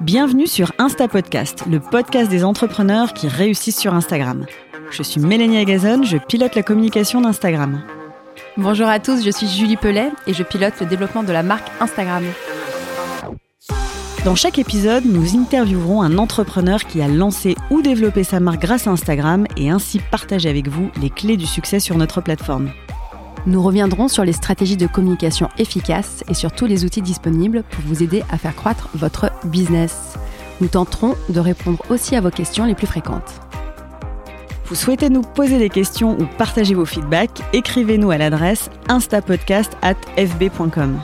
Bienvenue sur Insta Podcast, le podcast des entrepreneurs qui réussissent sur Instagram. Je suis Mélanie Agazon, je pilote la communication d'Instagram. Bonjour à tous, je suis Julie Pellet et je pilote le développement de la marque Instagram. Dans chaque épisode, nous interviewerons un entrepreneur qui a lancé ou développé sa marque grâce à Instagram et ainsi partager avec vous les clés du succès sur notre plateforme. Nous reviendrons sur les stratégies de communication efficaces et sur tous les outils disponibles pour vous aider à faire croître votre business. Nous tenterons de répondre aussi à vos questions les plus fréquentes. Vous souhaitez nous poser des questions ou partager vos feedbacks Écrivez-nous à l'adresse instapodcast.fb.com.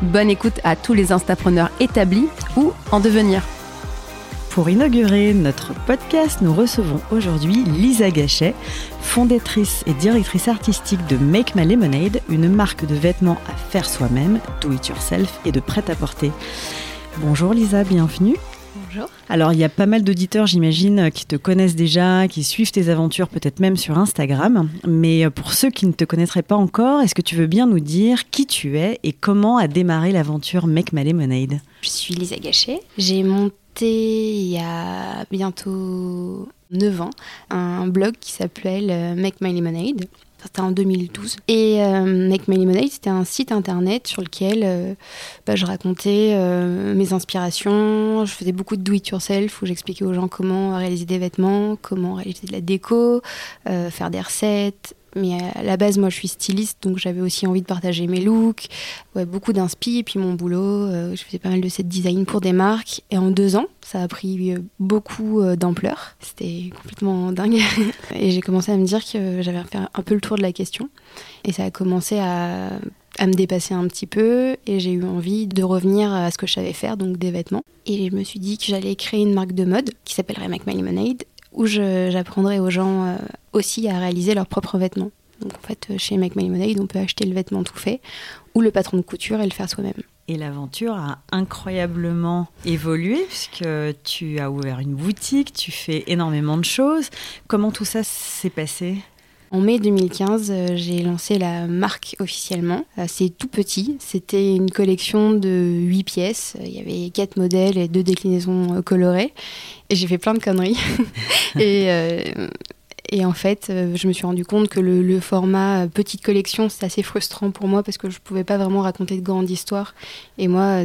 Bonne écoute à tous les instapreneurs établis ou en devenir. Pour inaugurer notre podcast, nous recevons aujourd'hui Lisa Gachet, fondatrice et directrice artistique de Make My Lemonade, une marque de vêtements à faire soi-même, do it yourself et de prêt-à-porter. Bonjour Lisa, bienvenue. Bonjour. Alors, il y a pas mal d'auditeurs, j'imagine, qui te connaissent déjà, qui suivent tes aventures, peut-être même sur Instagram. Mais pour ceux qui ne te connaîtraient pas encore, est-ce que tu veux bien nous dire qui tu es et comment a démarré l'aventure Make My Lemonade? Je suis Lisa Gachet. J'ai monté il y a bientôt 9 ans un blog qui s'appelle euh, Make My Lemonade. C'était en 2012. Et euh, Make My Lemonade, c'était un site internet sur lequel euh, bah, je racontais mes inspirations. Je faisais beaucoup de do-it-yourself où j'expliquais aux gens comment réaliser des vêtements, comment réaliser de la déco, faire des recettes, mais à la base, moi, je suis styliste, donc j'avais aussi envie de partager mes looks, ouais, beaucoup d'inspi, et puis mon boulot, euh, je faisais pas mal de set design pour des marques. Et en deux ans, ça a pris euh, beaucoup euh, d'ampleur. C'était complètement dingue. et j'ai commencé à me dire que j'avais fait un peu le tour de la question. Et ça a commencé à, à me dépasser un petit peu, et j'ai eu envie de revenir à ce que je savais faire, donc des vêtements. Et je me suis dit que j'allais créer une marque de mode qui s'appellerait Lemonade où j'apprendrai aux gens euh, aussi à réaliser leurs propres vêtements. Donc en fait, chez Make My on peut acheter le vêtement tout fait ou le patron de couture et le faire soi-même. Et l'aventure a incroyablement évolué puisque tu as ouvert une boutique, tu fais énormément de choses. Comment tout ça s'est passé? En mai 2015, euh, j'ai lancé la marque officiellement. Euh, c'est tout petit, c'était une collection de 8 pièces. Il y avait 4 modèles et 2 déclinaisons colorées. Et j'ai fait plein de conneries. et, et en fait, euh, je me suis rendu compte que le, format euh, petite collection, c'est assez frustrant pour moi parce que je ne pouvais pas vraiment raconter de grandes histoires. Et moi,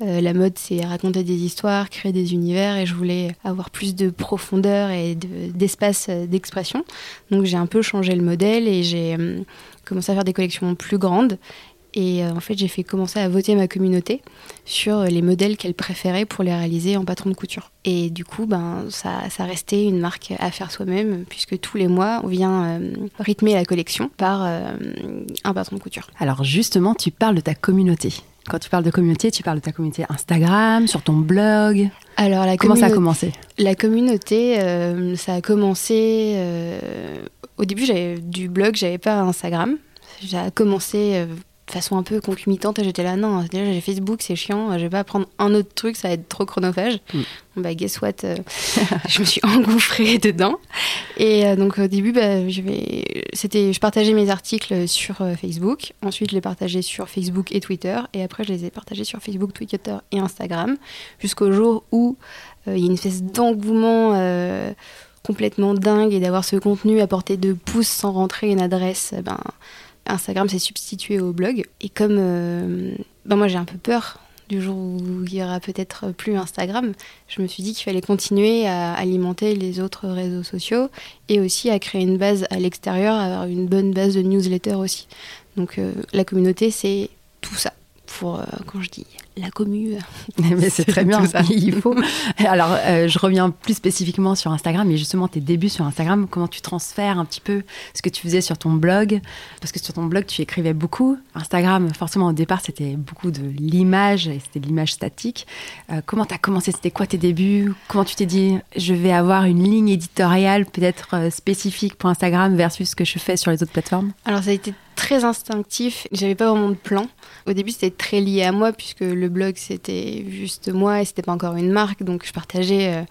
euh, la mode, c'est raconter des histoires, créer des univers, et je voulais avoir plus de profondeur et d'espace d'expression. Donc j'ai un peu changé le modèle et j'ai commencé à faire des collections plus grandes. Et euh, en fait, j'ai fait commencer à voter ma communauté sur les modèles qu'elle préférait pour les réaliser en patron de couture. Et du coup, ben, ça, ça restait une marque à faire soi-même, puisque tous les mois, on vient euh, rythmer la collection par euh, un patron de couture. Alors justement, tu parles de ta communauté. Quand tu parles de communauté, tu parles de ta communauté Instagram, sur ton blog. Alors, la comment ça a commencé? La communauté, ça a commencé. au début, j'avais du blog, j'avais pas Instagram. J'ai commencé façon un peu concomitante et j'étais là non déjà j'ai Facebook c'est chiant je vais pas prendre un autre truc ça va être trop chronophage. Mm. bah guess what euh, je me suis engouffrée dedans. Et euh, donc au début bah, je vais c'était je partageais mes articles sur euh, Facebook. Ensuite je les partageais sur Facebook et Twitter. Et après je les ai partagés sur Facebook Twitter et Instagram. Jusqu'au jour où il y a une espèce d'engouement complètement dingue et d'avoir ce contenu à portée de pouce sans rentrer une adresse ben Instagram s'est substitué au blog. Et comme ben moi j'ai un peu peur du jour où il y aura peut-être plus Instagram, je me suis dit qu'il fallait continuer à alimenter les autres réseaux sociaux et aussi à créer une base à l'extérieur, avoir une bonne base de newsletter aussi. Donc euh, la communauté, c'est tout ça pour, euh, quand je dis la commu. Mais c'est très bien, il faut. Alors, euh, je reviens plus spécifiquement sur Instagram, mais justement tes débuts sur Instagram, comment tu transfères un petit peu ce que tu faisais sur ton blog? Parce que sur ton blog, tu écrivais beaucoup. Instagram, forcément, au départ, c'était beaucoup de l'image, et c'était de l'image statique. Euh, comment tu as commencé? C'était quoi tes débuts? Comment tu t'es dit, je vais avoir une ligne éditoriale peut-être spécifique pour Instagram versus ce que je fais sur les autres plateformes? Alors, ça a été très instinctif. J'avais pas vraiment de plan. Au début, c'était très lié à moi puisque le blog c'était juste moi et c'était pas encore une marque, donc je partageais. Euh,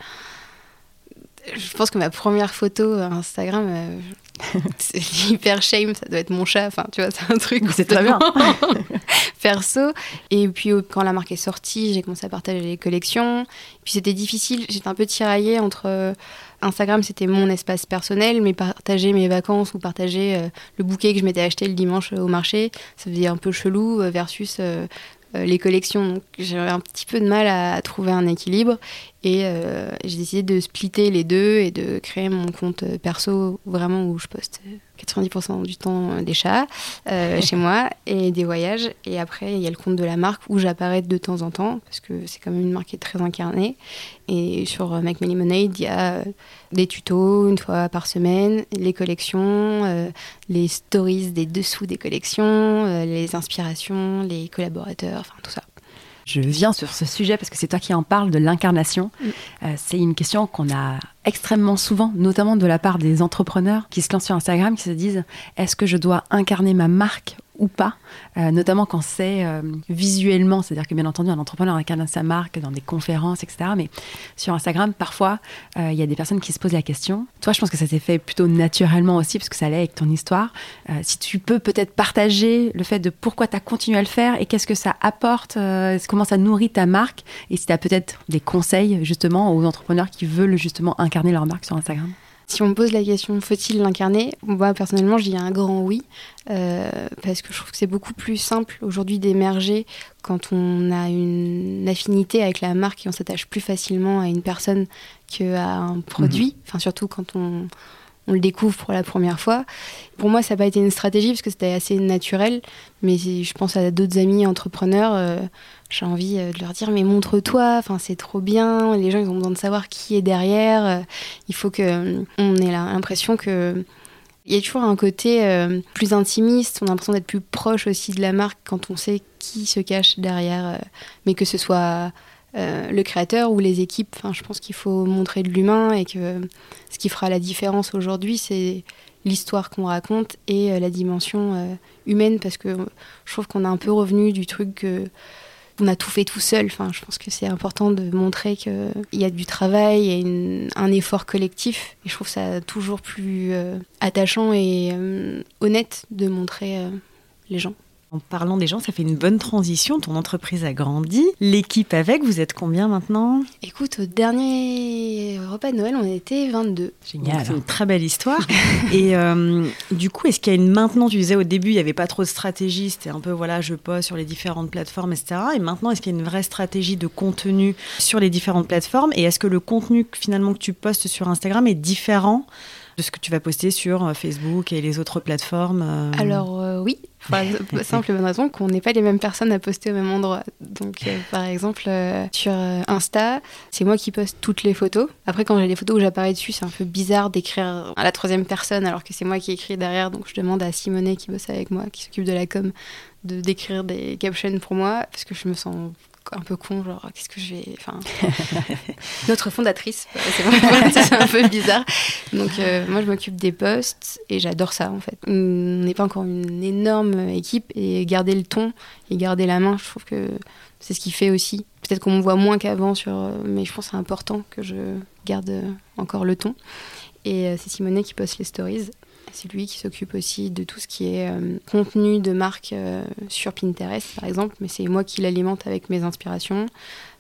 je pense que ma première photo Instagram, euh, c'est hyper shame, ça doit être mon chat. Enfin, tu vois, c'est un truc. C'est très bien. perso. Et puis, quand la marque est sortie, j'ai commencé à partager les collections. Puis, c'était difficile. J'étais un peu tiraillée entre. Euh, Instagram, c'était mon espace personnel, mais partager mes vacances ou partager euh, le bouquet que je m'étais acheté le dimanche au marché, ça faisait un peu chelou versus les collections. Donc j'avais un petit peu de mal à trouver un équilibre. Et euh, j'ai décidé de splitter les deux et de créer mon compte perso vraiment où je poste 90% du temps des chats euh, chez moi et des voyages. Et après, il y a le compte de la marque où j'apparais de temps en temps parce que c'est quand même une marque qui est très incarnée. Et sur Make Money Lemonade, il y a des tutos une fois par semaine, les collections, euh, les stories des dessous des collections, les inspirations, les collaborateurs, enfin tout ça je viens sur ce sujet parce que c'est toi qui en parles de l'incarnation. Mm. Euh, c'est une question qu'on a extrêmement souvent, notamment de la part des entrepreneurs qui se lancent sur Instagram, qui se disent est-ce que je dois incarner ma marque ou pas, euh, notamment quand c'est euh, visuellement, c'est-à-dire que bien entendu un entrepreneur incarne sa marque dans des conférences, etc. Mais sur Instagram, parfois, euh, il y a des personnes qui se posent la question. Toi, je pense que ça s'est fait plutôt naturellement aussi, parce que ça allait avec ton histoire. si tu peux peut-être partager le fait de pourquoi tu as continué à le faire et qu'est-ce que ça apporte, comment ça nourrit ta marque, et si tu as peut-être des conseils justement aux entrepreneurs qui veulent justement incarner leur marque sur Instagram. Si on me pose la question faut-il l'incarner? Moi personnellement, j'y ai un grand oui euh, parce que je trouve que c'est beaucoup plus simple aujourd'hui d'émerger quand on a une affinité avec la marque et on s'attache plus facilement à une personne qu'à un produit. Mhm. Enfin surtout quand on, on le découvre pour la première fois. Pour moi, ça n'a pas été une stratégie parce que c'était assez naturel, mais je pense à d'autres amis entrepreneurs. Euh, j'ai envie euh, de leur dire mais montre-toi, c'est trop bien. Les gens ont besoin de savoir qui est derrière. Euh, il faut que on ait l'impression que il y a toujours un côté plus intimiste. On a l'impression d'être plus proche aussi de la marque quand on sait qui se cache derrière, mais que ce soit le créateur ou les équipes. Enfin, je pense qu'il faut montrer de l'humain et que ce qui fera la différence aujourd'hui, c'est l'histoire qu'on raconte et la dimension humaine, parce que je trouve qu'on a un peu revenu du truc que on a tout fait tout seul. Enfin, je pense que c'est important de montrer qu'il y a du travail et un effort collectif. Et je trouve ça toujours plus euh, attachant et euh, honnête de montrer euh, les gens. En parlant des gens, ça fait une bonne transition. Ton entreprise a grandi. L'équipe avec, vous êtes combien maintenant? Écoute, au dernier repas de Noël, on était 22. Génial. C'est une très belle histoire. et euh, du coup, est-ce qu'il y a une. Maintenant, tu disais au début, il n'y avait pas trop de stratégie. C'était un peu, voilà, je poste sur les différentes plateformes, etc. Et maintenant, est-ce qu'il y a une vraie stratégie de contenu sur les différentes plateformes? Et est-ce que le contenu finalement que tu postes sur Instagram est différent de ce que tu vas poster sur euh, Facebook et les autres plateformes euh? Alors euh, oui, simple et bonne raison qu'on n'est pas les mêmes personnes à poster au même endroit. Donc par exemple sur Insta, c'est moi qui poste toutes les photos. Après quand j'ai des photos où j'apparais dessus, c'est un peu bizarre d'écrire à la troisième personne alors que c'est moi qui écris derrière. Donc je demande à Simonet qui bosse avec moi, qui s'occupe de la com, de d'écrire des captions pour moi parce que je me sens un peu con, genre qu'est-ce que je vais. Enfin, notre fondatrice, c'est un peu bizarre. Donc euh, moi je m'occupe des posts et j'adore ça en fait. On n'est pas encore une énorme équipe et garder le ton et garder la main, je trouve que c'est ce qui fait aussi. Peut-être qu'on me voit moins qu'avant sur, mais je pense que c'est important que je garde encore le ton. Et euh, c'est Simonet qui poste les stories c'est lui qui s'occupe aussi de tout ce qui est euh, contenu de marque euh, sur Pinterest, par exemple, mais c'est moi qui l'alimente avec mes inspirations.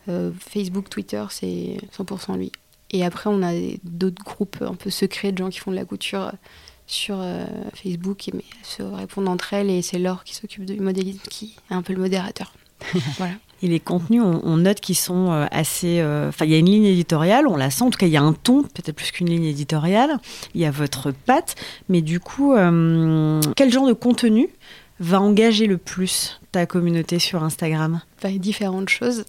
Euh, Facebook, Twitter, c'est 100% lui. Et après, on a d'autres groupes un peu secrets de gens qui font de la couture sur Facebook, mais elles se répondent entre elles, et c'est Laure qui s'occupe du modélisme, qui est un peu le modérateur. voilà. Et les contenus, on, note qu'ils sont euh, assez. Euh, enfin, il y a une ligne éditoriale, on la sent. En tout cas, il y a un ton, peut-être plus qu'une ligne éditoriale. Il y a votre patte. Mais du coup, euh, quel genre de contenu va engager le plus ta communauté sur Instagram? Différentes choses.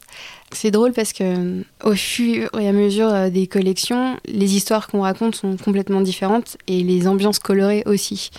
C'est drôle parce que au fur et à mesure des collections, les histoires qu'on raconte sont complètement différentes et les ambiances colorées aussi.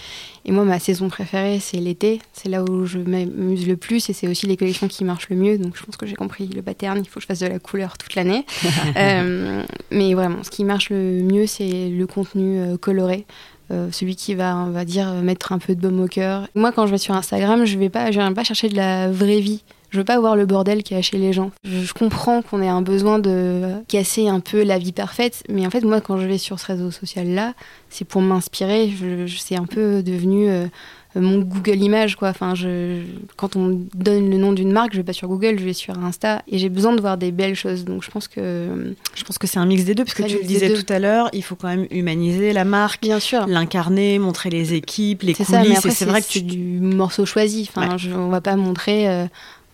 Et moi, ma saison préférée, c'est l'été. C'est là où je m'amuse le plus et c'est aussi les collections qui marchent le mieux. Donc je pense que j'ai compris le pattern. Il faut que je fasse de la couleur toute l'année. Euh, mais vraiment, ce qui marche le mieux, c'est le contenu euh, coloré. Euh, celui qui va, on va dire, mettre un peu de baume au cœur. Moi, quand je vais sur Instagram, je vais pas, je viens pas chercher de la vraie vie. Je veux pas voir le bordel qui a chez les gens. Je, comprends qu'on ait un besoin de casser un peu la vie parfaite, mais en fait, moi, quand je vais sur ce réseau social-là, c'est pour m'inspirer. Je, c'est un peu devenu euh, mon Google Image, quoi. Enfin, je, quand on donne le nom d'une marque, je vais pas sur Google, je vais sur Insta, et j'ai besoin de voir des belles choses. Donc, je pense que je pense que c'est un mix des deux, parce que tu le disais tout à l'heure, il faut quand même humaniser la marque, bien sûr, l'incarner, montrer les équipes, les coulisses. C'est vrai que c'est du morceau choisi. Enfin, je, on va pas montrer. Euh,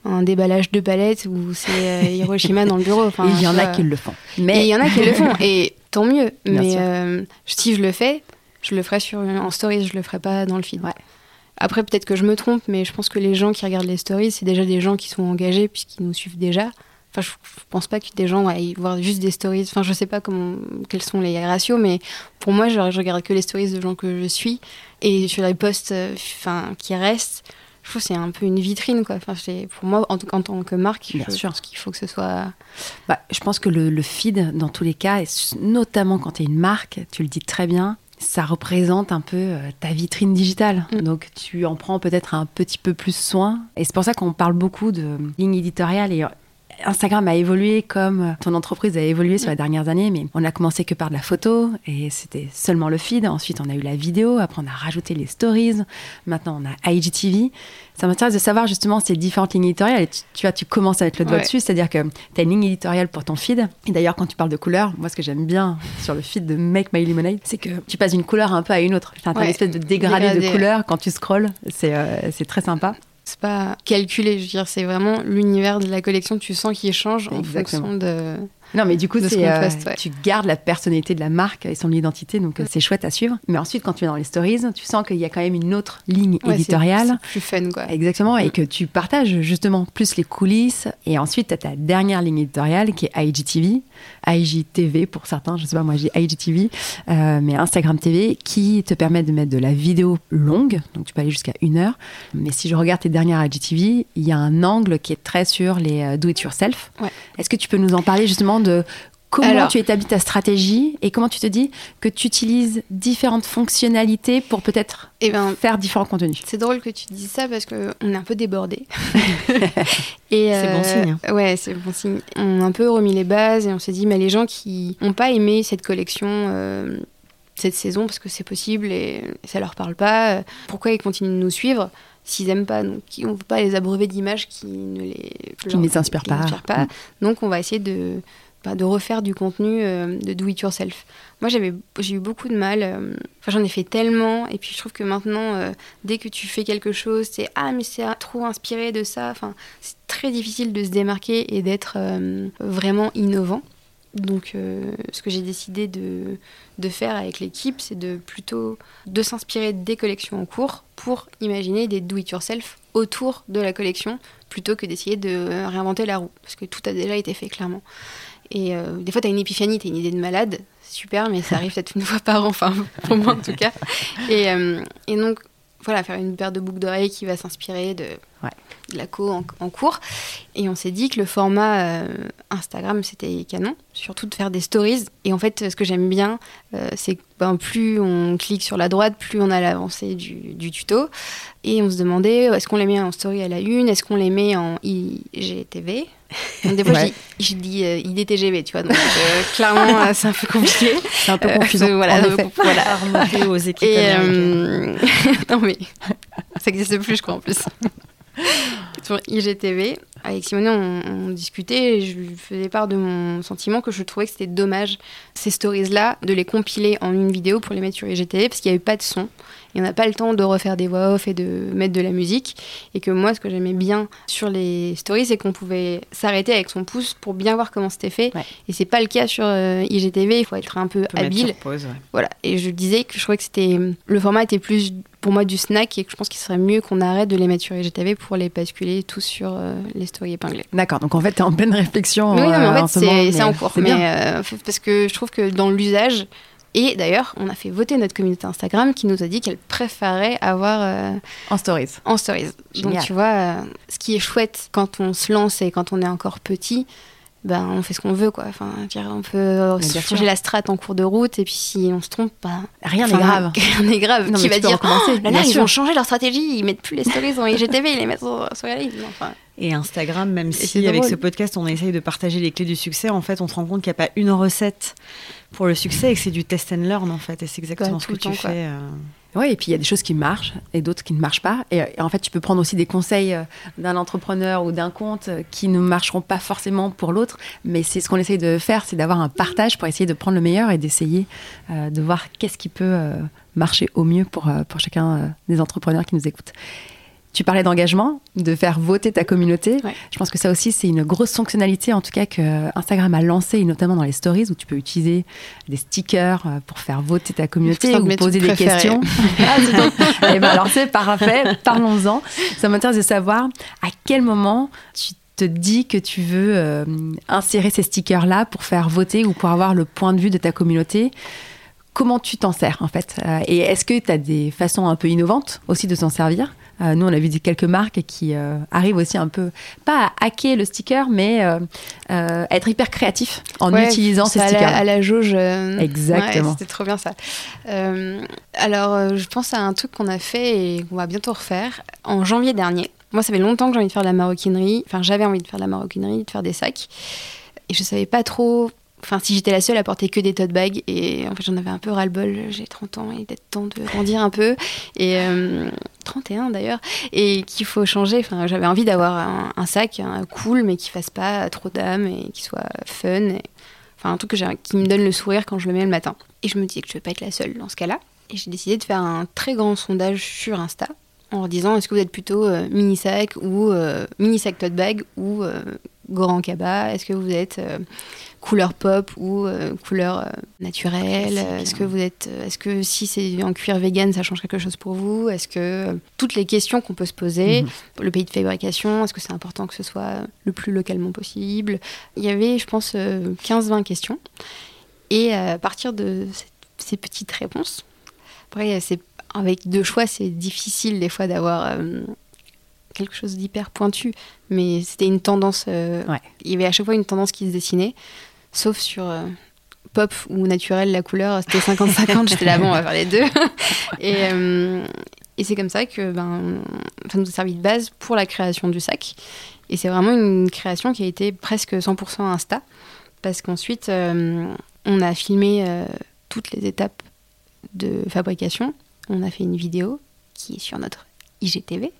un déballage de palettes où c'est euh, Hiroshima dans le bureau. Enfin, il y en a qui le font. Mais il y en a qui le font et tant mieux. mais euh, si je le fais, je le ferai sur en stories, je le ferai pas dans le feed. Ouais. Après peut-être que je me trompe, mais je pense que les gens qui regardent les stories, c'est déjà des gens qui sont engagés puisqu'ils nous suivent déjà. Enfin, je, pense pas que des gens aillent voir juste des stories. Enfin, je sais pas comment, quels sont les ratios, mais pour moi, je, je regarde que les stories de gens que je suis et sur les posts, euh, enfin, qui restent je trouve que c'est un peu une vitrine quoi. Enfin, pour moi en, en, tant que marque, Bien je sûr. pense qu'il faut que ce soit. Bah, je pense que le, feed, dans tous les cas, et notamment quand tu es une marque, tu le dis très bien, ça représente un peu euh, ta vitrine digitale. Mm. Donc tu en prends peut-être un petit peu plus soin. Et c'est pour ça qu'on parle beaucoup de ligne éditoriale et Instagram a évolué comme ton entreprise a évolué sur les dernières années, mais on a commencé que par de la photo et c'était seulement le feed. Ensuite, on a eu la vidéo. Après, on a rajouté les stories. Maintenant, on a IGTV. Ça m'intéresse de savoir justement ces différentes lignes éditoriales. Et tu, vois, tu commences à mettre le doigt dessus, c'est-à-dire que tu as une ligne éditoriale pour ton feed. Et d'ailleurs, quand tu parles de couleurs, moi, ce que j'aime bien sur le feed de Make My Lemonade, c'est que tu passes d'une couleur un peu à une autre. Enfin, tu as une espèce de dégradé, de couleurs quand tu scrolles. C'est euh, c'est très sympa c'est pas calculé, je veux dire, c'est vraiment l'univers de la collection, tu sens qu'il change en fonction de, non, mais du coup, euh, tu gardes la personnalité de la marque et son identité, donc euh, c'est chouette à suivre. Mais ensuite, quand tu es dans les stories, tu sens qu'il y a quand même une autre ligne éditoriale. C'est plus fun, quoi. Exactement, et que tu partages justement plus les coulisses. Et ensuite, tu as ta dernière ligne éditoriale qui est IGTV, IGTV pour certains, je sais pas, moi j'ai IGTV, euh, mais Instagram TV qui te permet de mettre de la vidéo longue, donc tu peux aller jusqu'à une heure. Mais si je regarde tes dernières IGTV, il y a un angle qui est très sur les do-it-yourself. Est-ce que tu peux nous en parler justement de comment tu établis ta stratégie et comment tu te dis que tu utilises différentes fonctionnalités pour peut-être eh ben, faire différents contenus. C'est drôle que tu dises ça parce qu'on est un peu débordé. c'est bon signe. Euh, ouais, c'est bon signe. On a un peu remis les bases et on s'est dit, mais les gens qui n'ont pas aimé cette collection. Euh, cette saison parce que c'est possible et ça leur parle pas. Euh, pourquoi ils continuent de nous suivre s'ils n'aiment pas donc on ne veut pas les abreuver d'images qui ne les qui ne les inspirent pas. pas. Mm. Donc on va essayer de de refaire du contenu euh, de do it yourself. Moi, j'avais, j'ai eu beaucoup de mal. Euh, j'en ai fait tellement, et puis je trouve que maintenant, euh, dès que tu fais quelque chose, c'est ah mais c'est trop inspiré de ça. Enfin, c'est très difficile de se démarquer et d'être vraiment innovant. Donc, ce que j'ai décidé de, de faire avec l'équipe, c'est de plutôt de s'inspirer des collections en cours pour imaginer des do it yourself autour de la collection plutôt que d'essayer de réinventer la roue parce que tout a déjà été fait clairement. Et euh, des fois, tu as une épiphanie, tu as une idée de malade, super, mais ça arrive peut-être une fois par an, enfin, pour moi en tout cas. Et, euh, et donc, voilà, faire une paire de boucles d'oreilles qui va s'inspirer de, de, la co en, cours. Et on s'est dit que le format euh, Instagram, c'était canon, surtout de faire des stories. Et en fait, ce que j'aime bien, c'est que ben, plus on clique sur la droite, plus on a l'avancée du, du, tuto. Et on se demandait, est-ce qu'on les met en story à la une? Est-ce qu'on les met en IGTV des fois, je dis euh, IDTGV, tu vois. Donc, euh, clairement, euh, c'est un peu compliqué. C'est un peu confusant. voilà, voilà. aux équipes Et, non, mais ça n'existe plus, je crois, en plus. Sur IGTV, avec Simone, on, discutait et je lui faisais part de mon sentiment que je trouvais que c'était dommage, ces stories-là, de les compiler en une vidéo pour les mettre sur IGTV parce qu'il n'y avait pas de son et on n'a pas le temps de refaire des voix off et de mettre de la musique. Et que moi, ce que j'aimais bien sur les stories, c'est qu'on pouvait s'arrêter avec son pouce pour bien voir comment c'était fait. Et c'est pas le cas sur euh, IGTV, il faut être un peu habile. Voilà. Et je disais que je trouvais que c'était le format était plus pour moi du snack et que je pense qu'il serait mieux qu'on arrête de les mettre sur IGTV pour les basculer tous sur euh, les stories épinglées. D'accord, donc en fait, tu es en pleine réflexion. Oui, mais en euh, fait, c'est en cours. Mais, parce que je trouve que dans l'usage, et d'ailleurs, on a fait voter notre communauté Instagram qui nous a dit qu'elle préférait avoir. Euh, en stories. En stories. Donc, tu vois, euh, ce qui est chouette quand on se lance et quand on est encore petit, ben, on fait ce qu'on veut, quoi. Enfin, on peut changer la strate en cours de route et puis si on se trompe, ben, rien n'est grave. Rien n'est grave. qui va dire, oh, là, là ils vont changer leur stratégie, ils mettent plus les stories dans IGTV, ils les mettent sur, la ligne. Enfin, Et Instagram, même si avec ce podcast on essaye de partager les clés du succès, en fait on se rend compte qu'il n'y a pas une recette pour le succès et que c'est du test and learn en fait. Et c'est exactement ce que tu fais. Euh. Et puis il y a des choses qui marchent et d'autres qui ne marchent pas. Et, en fait, tu peux prendre aussi des conseils euh, d'un entrepreneur ou d'un compte euh, qui ne marcheront pas forcément pour l'autre. Mais c'est ce qu'on essaye de faire, c'est d'avoir un partage pour essayer de prendre le meilleur et d'essayer de voir qu'est-ce qui peut marcher au mieux pour, pour chacun des entrepreneurs qui nous écoutent. Tu parlais d'engagement, de faire voter ta communauté. Je pense que ça aussi, c'est une grosse fonctionnalité, en tout cas, que Instagram a lancé, notamment dans les stories, où tu peux utiliser des stickers euh, pour faire voter ta communauté ou poser des questions. ah, Et eh ben alors, c'est parfait, parlons-en. Ça m'intéresse de savoir à quel moment tu te dis que tu veux euh, insérer ces stickers-là pour faire voter ou pour avoir le point de vue de ta communauté. Comment tu t'en sers en fait? Euh, Et est-ce que tu as des façons un peu innovantes aussi de s'en servir? Euh, Nous, on a vu quelques marques qui euh, arrivent aussi un peu, pas à hacker le sticker, mais être hyper créatif en utilisant ces stickers. À la, jauge. Exactement. C'était trop bien ça. alors, je pense à un truc qu'on a fait et qu'on va bientôt refaire en janvier dernier. Moi, ça fait longtemps que j'ai envie de faire de la maroquinerie. Enfin, j'avais envie de faire de la maroquinerie, de faire des sacs. Et je savais pas trop Enfin, si j'étais la seule à porter que des tote bags, et en fait, j'en avais un peu ras-le-bol. J'ai 30 ans, il est temps de grandir un peu. Et 31 euh, d'ailleurs. Et qu'il faut changer. Enfin, j'avais envie d'avoir un, sac cool, mais qui fasse pas trop d'âme et qui soit fun. enfin, un truc qui me donne le sourire quand je le mets le matin. Et je me dis que je vais pas être la seule dans ce cas-là. Et j'ai décidé de faire un très grand sondage sur Insta en leur disant est-ce que vous êtes plutôt euh, mini sac ou euh, mini sac tote bag ou grand cabas Est-ce que vous êtes couleur pop ou euh, couleur euh, naturelle Est-ce que vous êtes, euh, est-ce que si c'est en cuir vegan, ça change quelque chose pour vous? Est-ce que toutes les questions qu'on peut se poser, mhm. le pays de fabrication, est-ce que c'est important que ce soit le plus localement possible? Il y avait, je pense, 15-20 questions. Et à partir de ces petites réponses, après, c'est avec deux choix, c'est difficile des fois d'avoir quelque chose d'hyper pointu, mais c'était une tendance. Il y avait à chaque fois une tendance qui se dessinait sauf sur euh, pop ou naturel, la couleur, c'était 50-50. J'étais là, bon, on va faire les deux. et, euh, et c'est comme ça que ben, ça nous a servi de base pour la création du sac. Et c'est vraiment une création qui a été presque 100% Insta, parce qu'ensuite, euh, on a filmé toutes les étapes de fabrication. On a fait une vidéo qui est sur notre IGTV.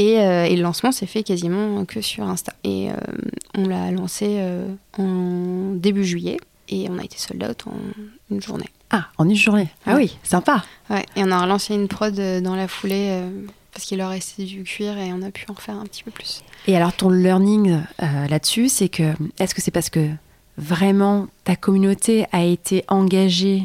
Euh, et, le lancement s'est fait quasiment que sur Insta. Et euh, on l'a lancé euh, en début juillet et on a été sold out en une journée. Ah, en une journée Ah oui, sympa Ouais, et on a relancé une prod dans la foulée parce qu'il leur restait du cuir et on a pu en faire un petit peu plus. Et alors ton learning là-dessus, c'est que est-ce que c'est parce que vraiment ta communauté a été engagée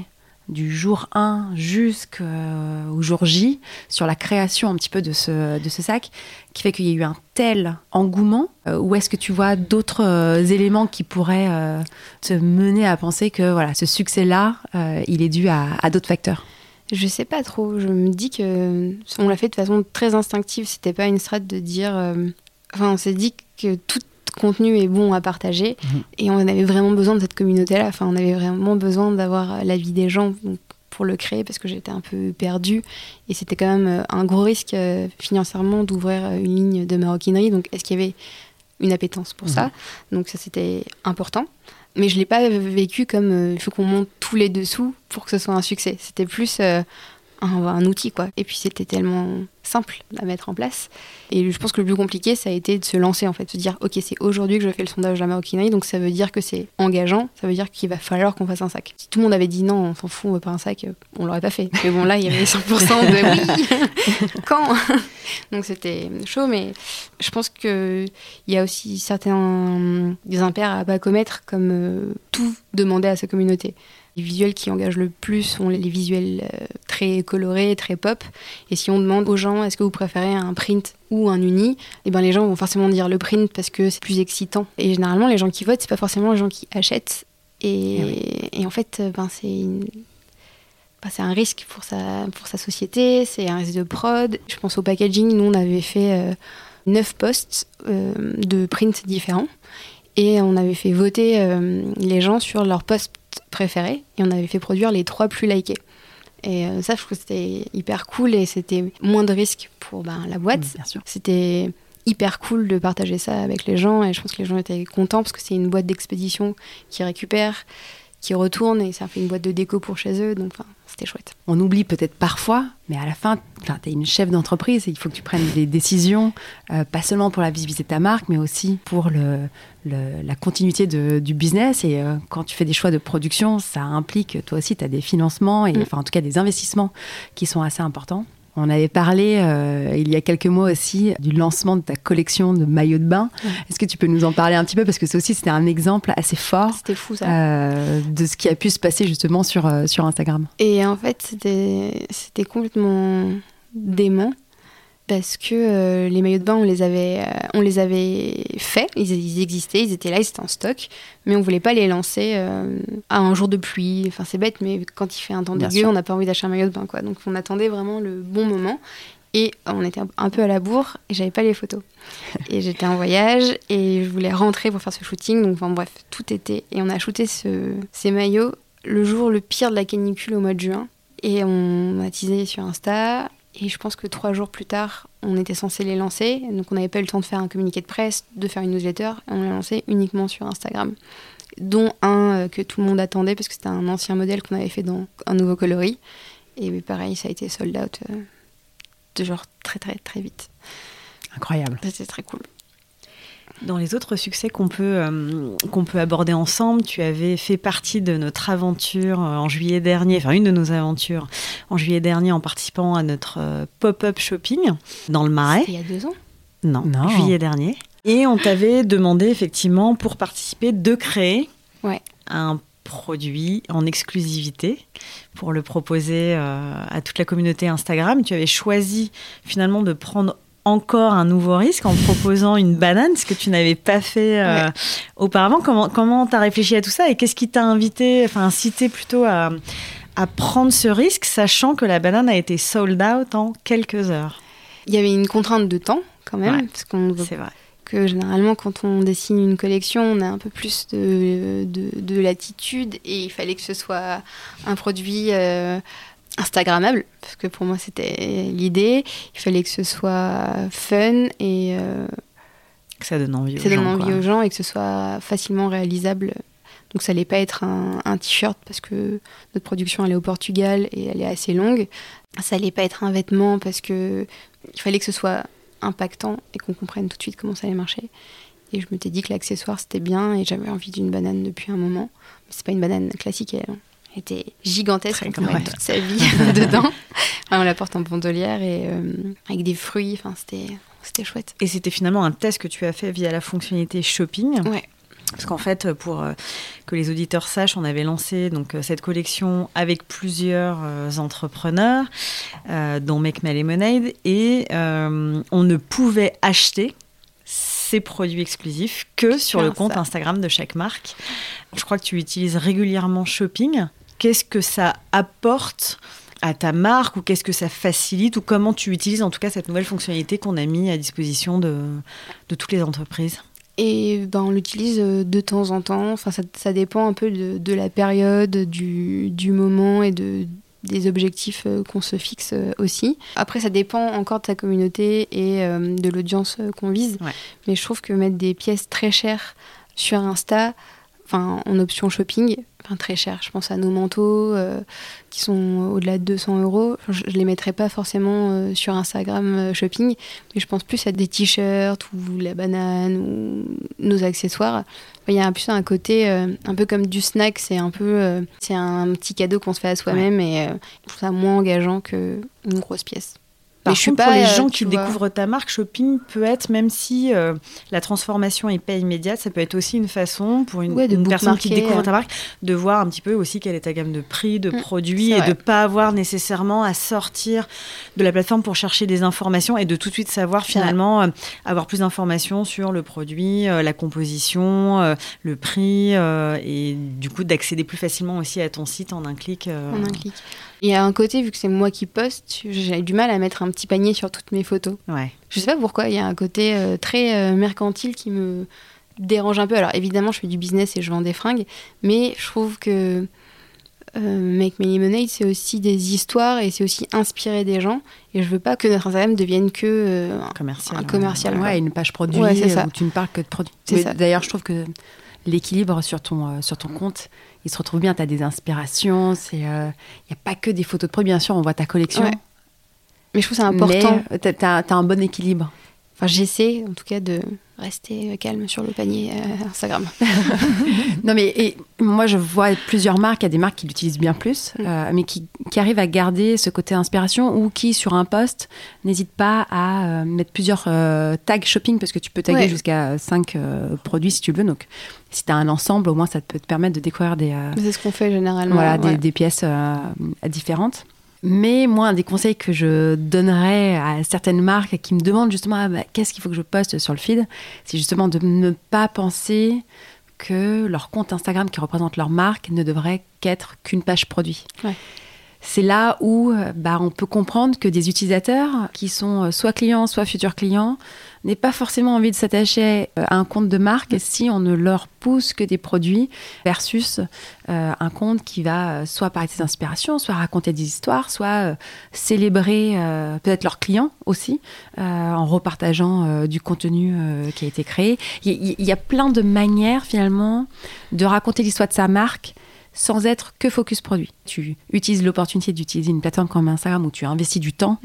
du jour 1 jusqu'au jour J sur la création un petit peu de ce, de ce sac qui fait qu'il y a eu un tel engouement. Euh, ou est-ce que tu vois d'autres euh, éléments qui pourraient euh, te mener à penser que voilà ce succès là il est dû à, d'autres facteurs? Je sais pas trop. Je me dis que on l'a fait de façon très instinctive. C'était pas une strate de dire enfin on s'est dit que tout contenu est bon à partager. Mhm. Et on avait vraiment besoin de cette communauté-là. Enfin, on avait vraiment besoin d'avoir l'avis des gens pour le créer parce que j'étais un peu perdue. Et c'était quand même euh, un gros risque euh, financièrement d'ouvrir euh, une ligne de maroquinerie. Donc, est-ce qu'il y avait une appétence pour ça mhm. Donc, ça, c'était important. Mais je ne l'ai pas vécu comme il faut qu'on monte tous les dessous pour que ce soit un succès. C'était plus un, outil, quoi. Et puis c'était tellement simple à mettre en place. Et je pense que le plus compliqué, ça a été de se lancer, en fait, de se dire, ok, c'est aujourd'hui que je fais le sondage de la maroquinerie, donc ça veut dire que c'est engageant, ça veut dire qu'il va falloir qu'on fasse un sac. Si tout le monde avait dit non, on s'en fout, on veut pas un sac, on l'aurait pas fait. Mais bon, là, il y avait 100% de oui, quand? Donc c'était chaud, mais je pense qu'il y a aussi certains des impairs à pas commettre, comme euh, tout demander à sa communauté. Les visuels qui engagent le plus sont les visuels euh, très colorés, très pop. Et si on demande aux gens est-ce que vous préférez un print ou un uni, eh ben les gens vont forcément dire le print parce que c'est plus excitant. Et généralement, les gens qui votent, c'est pas forcément les gens qui achètent. Et, eh en fait, euh, ben, c'est ben, c'est un risque pour sa, pour sa société, c'est un risque de prod. Je pense au packaging, nous on avait fait euh, neuf posts de prints différents et on avait fait voter les gens sur leur post préférés et on avait fait produire les trois plus likés. Et euh, ça, je trouve que c'était hyper cool et c'était moins de risques pour ben, la boîte. C'était hyper cool de partager ça avec les gens et je pense que les gens étaient contents parce que c'est une boîte d'expédition qui récupère, qui retourne et ça fait une boîte de déco pour chez eux. Donc, c'était chouette. On oublie peut-être parfois, mais à la fin, tu es une chef d'entreprise et il faut que tu prennes des décisions, euh, pas seulement pour la visibilité de ta marque, mais aussi pour le, la continuité de, du business. Et euh, quand tu fais des choix de production, ça implique, toi aussi, tu as des financements, et, mm. enfin en tout cas des investissements qui sont assez importants. On avait parlé euh, il y a quelques mois aussi du lancement de ta collection de maillots de bain. Est-ce que tu peux nous en parler un petit peu? Parce que c'est aussi c'était un exemple assez fort. fou ça. Euh, de ce qui a pu se passer justement sur euh, sur Instagram. Et en fait c'était c'était complètement dément parce que euh, les maillots de bain, on les avait, euh, on les avait faits, ils, existaient, ils étaient là, ils étaient en stock, mais on voulait pas les lancer euh, à un jour de pluie. Enfin, c'est bête, mais quand il fait un temps dégueu, on n'a pas envie d'acheter un maillot de bain, quoi. Donc, on attendait vraiment le bon moment. Et on était un peu à la bourre et j'avais pas les photos. Et j'étais en voyage et je voulais rentrer pour faire ce shooting. Donc, enfin, bref, tout était. Et on a shooté ce, ces maillots le jour le pire de la canicule au mois de juin. Et on a teasé sur Insta. Et je pense que trois jours plus tard, on était censé les lancer. Donc on n'avait pas eu le temps de faire un communiqué de presse, de faire une newsletter. On l'a lancé uniquement sur Instagram. Dont un euh, que tout le monde attendait parce que c'était un ancien modèle qu'on avait fait dans un nouveau coloris. Et pareil, ça a été sold out euh, de genre très très très vite. Incroyable. C'était très cool. Dans les autres succès qu'on peut, euh, qu'on peut aborder ensemble, tu avais fait partie de notre aventure euh, en juillet dernier, enfin une de nos aventures en juillet dernier en participant à notre euh, pop-up shopping dans le Marais. Il y a deux ans non, non, juillet dernier. Et on t'avait demandé effectivement pour participer de créer ouais. un produit en exclusivité pour le proposer à toute la communauté Instagram. Tu avais choisi finalement de prendre encore un nouveau risque en proposant une banane, ce que tu n'avais pas fait euh, auparavant. Comment comment t'as réfléchi à tout ça et qu'est-ce qui t'a invité, enfin incité plutôt à, à prendre ce risque, sachant que la banane a été sold out en quelques heures? Il y avait une contrainte de temps quand même, parce qu'on c'est vrai. que généralement quand on dessine une collection, on a un peu plus de, de, de latitude et il fallait que ce soit un produit euh, Instagrammable, parce que pour moi c'était l'idée. Il fallait que ce soit fun et euh, que ça donne envie, aux, gens, envie aux gens et que ce soit facilement réalisable. Donc ça allait pas être un, t-shirt parce que notre production elle est au Portugal et elle est assez longue. Ça allait pas être un vêtement parce que il fallait que ce soit impactant et qu'on comprenne tout de suite comment ça allait marcher. Et je me suis dit que l'accessoire c'était bien et j'avais envie d'une banane depuis un moment. Mais c'est pas une banane classique, elle était gigantesque, on ouais. toute sa vie dedans. on la porte en bandolière et euh, avec des fruits, enfin c'était c'était chouette. Et c'était finalement un test que tu as fait via la fonctionnalité shopping. Ouais. Parce qu'en fait, pour euh, que les auditeurs sachent, on avait lancé donc euh, cette collection avec plusieurs entrepreneurs, dont Make My Lemonade, et on ne pouvait acheter ces produits exclusifs que sur le compte Instagram de chaque marque. Je crois que tu utilises régulièrement Shopping qu'est-ce que ça apporte à ta marque ou qu'est-ce que ça facilite ou comment tu utilises en tout cas cette nouvelle fonctionnalité qu'on a mis à disposition de, de toutes les entreprises? Et ben, on l'utilise euh, de temps en temps. Enfin, ça, ça dépend un peu de, de la période, du, du, moment et de, des objectifs euh, qu'on se fixe euh, aussi. Après, ça dépend encore de sa communauté et de l'audience qu'on vise. Mais je trouve que mettre des pièces très chères sur Insta, enfin, en option shopping, très cher. Je pense à nos manteaux euh, qui sont au-delà de 200 euros. Je, ne les mettrai pas forcément euh, sur Instagram euh, shopping, mais je pense plus à des t-shirts ou la banane ou nos accessoires. Il y a plus un côté un peu comme du snack. C'est un peu, c'est un petit cadeau qu'on se fait à soi-même et je trouve ça moins engageant qu'une grosse pièce. Par je contre, pour les gens qui découvrent ta marque, shopping peut être, même si euh, la transformation n'est pas immédiate, ça peut être aussi une façon pour une, personne qui découvre ta euh. marque de voir un petit peu aussi quelle est ta gamme de prix, de mm, produits et de pas avoir nécessairement à sortir de la plateforme pour chercher des informations et de tout de suite savoir finalement euh, avoir plus d'informations sur le produit, la composition, le prix et du coup d'accéder plus facilement aussi à ton site en un clic. En un clic. Il y a un côté, vu que c'est moi qui poste, j'ai du mal à mettre un petit panier sur toutes mes photos. Ouais. Je sais pas pourquoi, il y a un côté euh, très euh, mercantile qui me dérange un peu. Alors évidemment, je fais du business et je vends des fringues, mais je trouve que Make Me Lemonade, c'est aussi des histoires et c'est aussi inspirer des gens. Et je veux pas que notre Instagram devienne que un commercial. Un commercial ouais, une page produit où tu ne parles que de produits. D'ailleurs, je trouve que l'équilibre sur ton, sur ton compte, il se retrouve bien. Tu as des inspirations. Il n'y a pas que des photos de produits. Bien sûr, on voit ta collection. Mais je trouve c'est important. tu as, as, un bon équilibre. Enfin, j'essaie en tout cas de rester calme sur le panier euh, Instagram. non, mais et, moi, je vois plusieurs marques. Il y a des marques qui l'utilisent bien plus, mm. euh, mais qui, qui, arrivent à garder ce côté inspiration ou qui, sur un post, n'hésitent pas à euh, mettre plusieurs tags shopping parce que tu peux taguer jusqu'à 5 produits si tu veux. Donc, si tu as un ensemble, au moins, ça peut te permettre de découvrir des. C'est ce qu'on fait généralement. Voilà, des, des, pièces différentes. Mais moi, un des conseils que je donnerais à certaines marques qui me demandent justement ah, bah, qu'est-ce qu'il faut que je poste sur le feed, c'est justement de ne pas penser que leur compte Instagram qui représente leur marque ne devrait qu'être qu'une page produit. C'est là où bah, on peut comprendre que des utilisateurs qui sont soit clients, soit futurs clients, n'aient pas forcément envie de s'attacher euh, à un compte de marque si on ne leur pousse que des produits versus euh, un compte qui va euh, soit parler de ses inspirations, soit raconter des histoires, soit célébrer peut-être leurs clients aussi en repartageant du contenu qui a été créé. Il y, a plein de manières finalement de raconter l'histoire de sa marque sans être que focus produit. Tu utilises l'opportunité d'utiliser une plateforme comme Instagram où tu investis du temps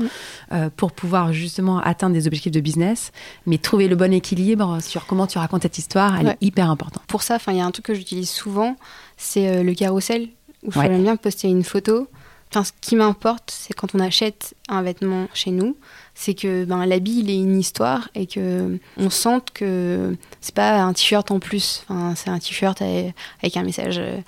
euh, pour pouvoir justement atteindre des objectifs de business, mais trouver le bon équilibre sur comment tu racontes cette histoire, elle est hyper importante. Pour ça, il y a un truc que j'utilise souvent, c'est euh, le carrousel, où je bien poster une photo. Enfin, ce qui m'importe, c'est quand on achète un vêtement chez nous, c'est que ben, l'habit il est une histoire et que on sente que c'est pas un t-shirt en plus. Enfin, c'est un t-shirt avec un message euh,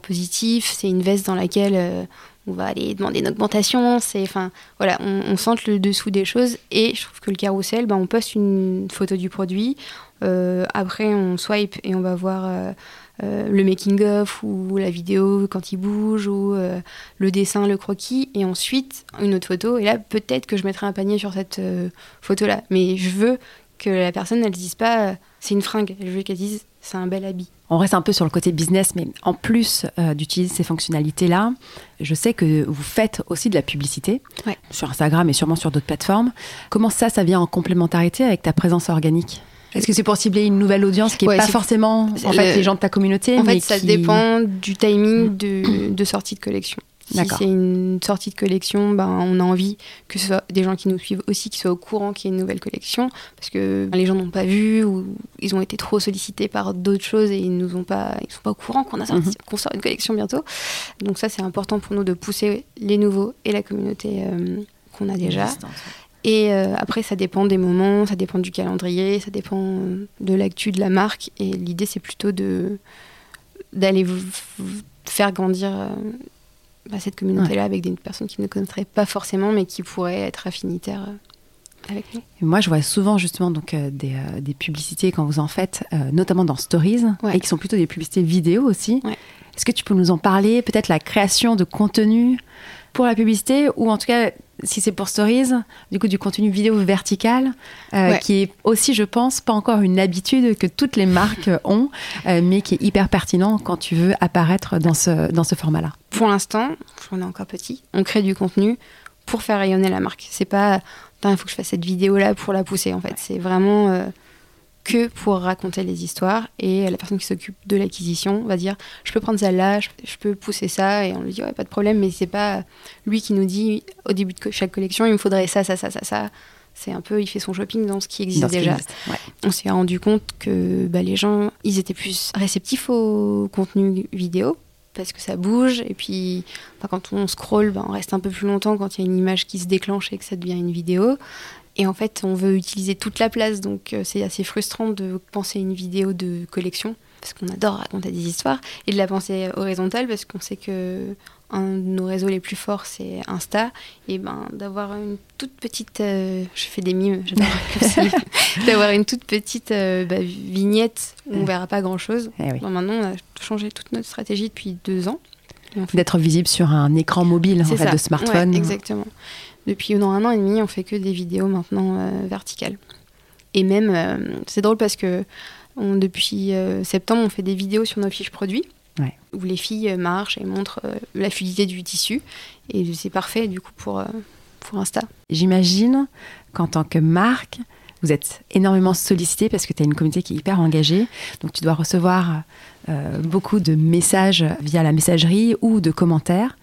positif. C'est une veste dans laquelle euh, on va aller demander une augmentation. C'est, enfin, voilà, on, sent le dessous des choses. Et je trouve que le carrousel, ben, on poste une photo du produit. Euh, après, on swipe et on va voir euh, le making-of ou la vidéo quand il bouge ou le dessin, le croquis. Et ensuite, une autre photo. Et là, peut-être que je mettrai un panier sur cette photo-là. Mais je veux que la personne, elle ne dise pas c'est une fringue. Je veux qu'elle dise c'est un bel habit. On reste un peu sur le côté business, mais en plus euh, d'utiliser ces fonctionnalités-là, je sais que vous faites aussi de la publicité sur Instagram et sûrement sur d'autres plateformes. Comment ça, ça vient en complémentarité avec ta présence organique? Est-ce que c'est pour cibler une nouvelle audience qui n'est pas forcément en fait, les gens de ta communauté En fait, ça dépend du timing de, de sortie de collection. Si c'est une sortie de collection, ben, on a envie que ce soit des gens qui nous suivent aussi, qui soient au courant qu'il y a une nouvelle collection, parce que les gens n'ont pas vu ou ils ont été trop sollicités par d'autres choses et ils ils sont pas au courant qu'on a sorti, mhm. sort une collection bientôt. Donc ça, c'est important pour nous de pousser les nouveaux et la communauté euh, qu'on a déjà. Et euh, après, ça dépend des moments, ça dépend du calendrier, ça dépend de l'actu de la marque. Et l'idée, c'est plutôt de d'aller faire grandir euh, bah, cette communauté-là avec des personnes qui ne connaîtraient pas forcément, mais qui pourraient être affinitaires euh, avec nous. moi, je vois souvent justement donc, euh, des, euh, des, publicités quand vous en faites, notamment dans Stories, et qui sont plutôt des publicités vidéo aussi. Est-ce que tu peux nous en parler Peut-être la création de contenu pour la publicité, ou en tout cas si c'est pour Stories, du coup du contenu vidéo vertical, euh, qui est aussi, je pense, pas encore une habitude que toutes les marques ont, euh, mais qui est hyper pertinent quand tu veux apparaître dans ce, dans ce format-là. Pour l'instant, on est encore petit, on crée du contenu pour faire rayonner la marque. C'est pas, il faut que je fasse cette vidéo-là pour la pousser, en fait. C'est vraiment... Euh, que pour raconter les histoires. Et la personne qui s'occupe de l'acquisition va dire Je peux prendre celle-là, je, peux pousser ça. Et on lui dit Ouais, pas de problème. Mais c'est pas lui qui nous dit au début de chaque collection Il me faudrait ça, ça, ça, ça, ça. C'est un peu, il fait son shopping dans ce qui existe déjà. On s'est rendu compte que bah, les gens, ils étaient plus réceptifs au contenu vidéo parce que ça bouge et puis quand on scroll bah, on reste un peu plus longtemps quand il y a une image qui se déclenche et que ça devient une vidéo et en fait, on veut utiliser toute la place, donc euh, c'est assez frustrant de penser une vidéo de collection, parce qu'on adore raconter des histoires, et de la penser horizontale, parce qu'on sait que un de nos réseaux les plus forts, c'est Insta, et ben d'avoir une toute petite, euh, je fais des mimes, d'avoir une toute petite euh, bah, vignette où on verra pas grand chose. Eh maintenant, on a changé toute notre stratégie depuis deux ans. D'être visible sur un écran mobile en fait, de smartphone. exactement. Depuis un an et demi, on fait que des vidéos maintenant euh, verticales. Et même, euh, c'est drôle parce que depuis euh, septembre, on fait des vidéos sur nos fiches produits. où les filles marchent et montrent la fluidité du tissu. Et c'est parfait du coup pour, pour Insta. J'imagine qu'en tant que marque, vous êtes énormément sollicité parce que tu as une communauté qui est hyper engagée. Donc tu dois recevoir beaucoup de messages via la messagerie ou de commentaires.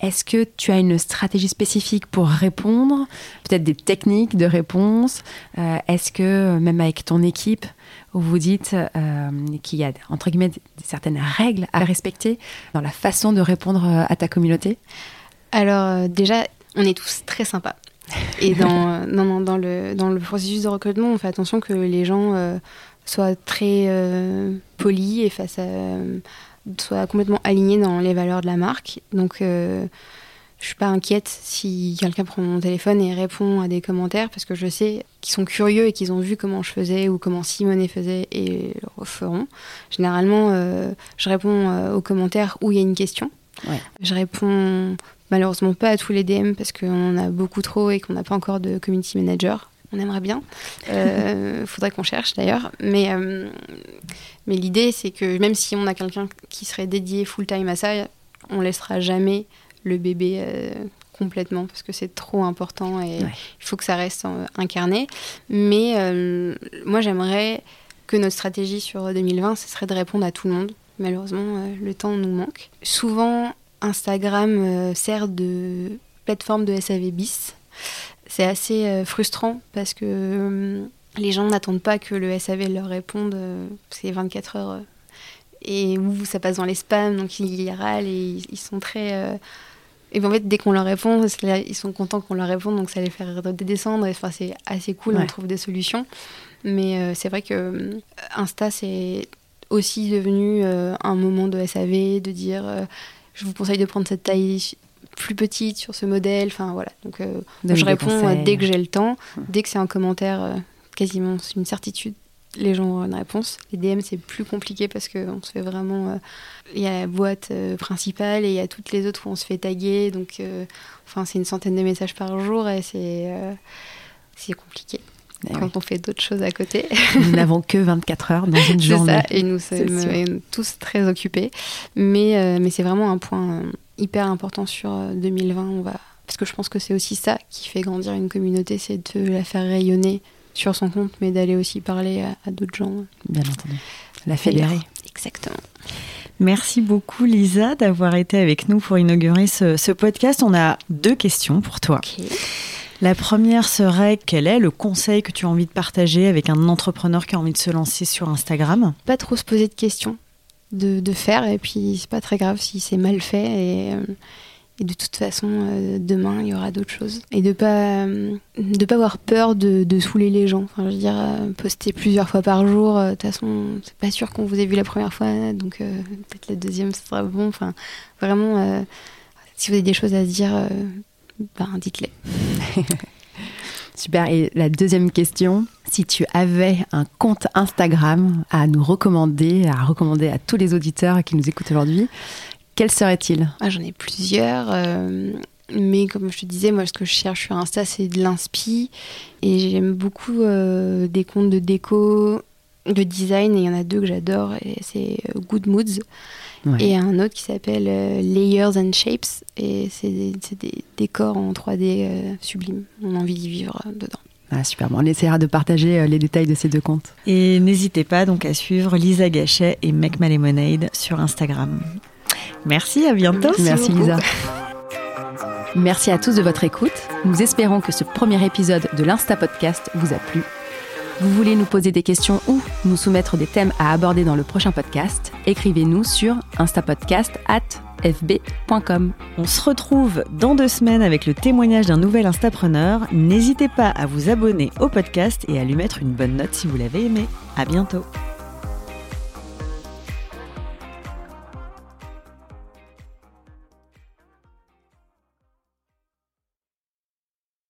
Est-ce que tu as une stratégie spécifique pour répondre? Peut-être des techniques de réponse? Euh, Est-ce que même avec ton équipe, vous dites euh, qu'il y a entre guillemets certaines règles à respecter dans la façon de répondre euh, à ta communauté? Alors déjà, on est tous très sympas. Et dans, dans, le, dans le processus de recrutement, on fait attention que les gens soient très polis et face à soit complètement aligné dans les valeurs de la marque. Donc, euh, je suis pas inquiète si quelqu'un prend mon téléphone et répond à des commentaires parce que je sais qu'ils sont curieux et qu'ils ont vu comment je faisais ou comment Simone faisait et le referont. Généralement, euh, je réponds euh, aux commentaires où il y a une question. Je réponds malheureusement pas à tous les DM parce qu'on en a beaucoup trop et qu'on n'a pas encore de community manager on aimerait bien. Euh, faudrait qu'on cherche d'ailleurs. Mais, euh, mais l'idée, c'est que même si on a quelqu'un qui serait dédié full-time à ça, on laissera jamais le bébé euh, complètement parce que c'est trop important et il faut que ça reste incarné. Mais moi, j'aimerais que notre stratégie sur 2020, ce serait de répondre à tout le monde. Malheureusement, le temps nous manque. Souvent, Instagram sert de plateforme de SAV bis c'est assez euh, frustrant parce que euh, les gens n'attendent pas que le SAV leur réponde. Euh, c'est 24 heures. et où ça passe dans les spams, donc ils râlent et ils, sont très. Et en fait, dès qu'on leur répond, ils sont contents qu'on leur réponde, donc ça les fait descendre. Et enfin, c'est assez cool, on trouve des solutions. Mais c'est vrai que Insta, c'est aussi devenu un moment de SAV, de dire je vous conseille de prendre cette taille plus petite sur ce modèle. Enfin voilà. Donc euh, je réponds euh, dès que j'ai le temps, dès que c'est un commentaire, euh, quasiment une certitude. Les gens ont une réponse. Les DM, c'est plus compliqué parce qu'on se fait vraiment. Il y a la boîte principale et il y a toutes les autres où on se fait taguer. Donc, enfin, c'est une centaine de messages par jour et c'est c'est compliqué. Eh quand on fait d'autres choses à côté. Nous n'avons que 24 heures dans une journée. Ça, et nous sommes tous très occupés. Mais, mais c'est vraiment un point hyper important sur 2020. Euh, on va... Parce que je pense que c'est aussi ça qui fait grandir une communauté, c'est de la faire rayonner sur son compte, mais d'aller aussi parler à, d'autres gens. Bien entendu. La fédérer. Exactement. Merci beaucoup Lisa d'avoir été avec nous pour inaugurer ce, podcast. On a deux questions pour toi. La première serait quel est le conseil que tu as envie de partager avec un entrepreneur qui a envie de se lancer sur Instagram? Pas trop se poser de questions de, faire et puis c'est pas très grave si c'est mal fait et, euh, de toute façon euh, demain il y aura d'autres choses. Et de pas euh, de pas avoir peur de, saouler les gens. Enfin je veux dire poster plusieurs fois par jour de toute façon c'est pas sûr qu'on vous ait vu la première fois donc peut-être la deuxième ça sera bon. Enfin vraiment si vous avez des choses à dire ben dites-les. Super. Et la deuxième question, si tu avais un compte Instagram à nous recommander, à recommander à tous les auditeurs qui nous écoutent aujourd'hui, quel serait-il? Ah, J'en ai plusieurs. Euh, mais comme je te disais, moi, ce que je cherche sur Insta, c'est de l'inspi. Et j'aime beaucoup euh, des comptes de déco, de design. Et il y en a deux que j'adore. Et c'est euh, Good Moods et un autre qui s'appelle euh, Layers and Shapes, et c'est des, décors en 3D euh, sublimes. On a envie d'y vivre euh, dedans. Ah, super, on essaiera de partager les détails de ces deux comptes. Et n'hésitez pas donc à suivre Lisa Gachet et Make My Lemonade sur Instagram. Merci, à bientôt. Merci Lisa. Merci à tous de votre écoute. Nous espérons que ce premier épisode de l'Insta Podcast vous a plu vous voulez nous poser des questions ou nous soumettre des thèmes à aborder dans le prochain podcast, écrivez-nous sur instapodcast.fb.com. On se retrouve dans deux semaines avec le témoignage d'un nouvel Instapreneur. N'hésitez pas à vous abonner au podcast et à lui mettre une bonne note si vous l'avez aimé. À bientôt.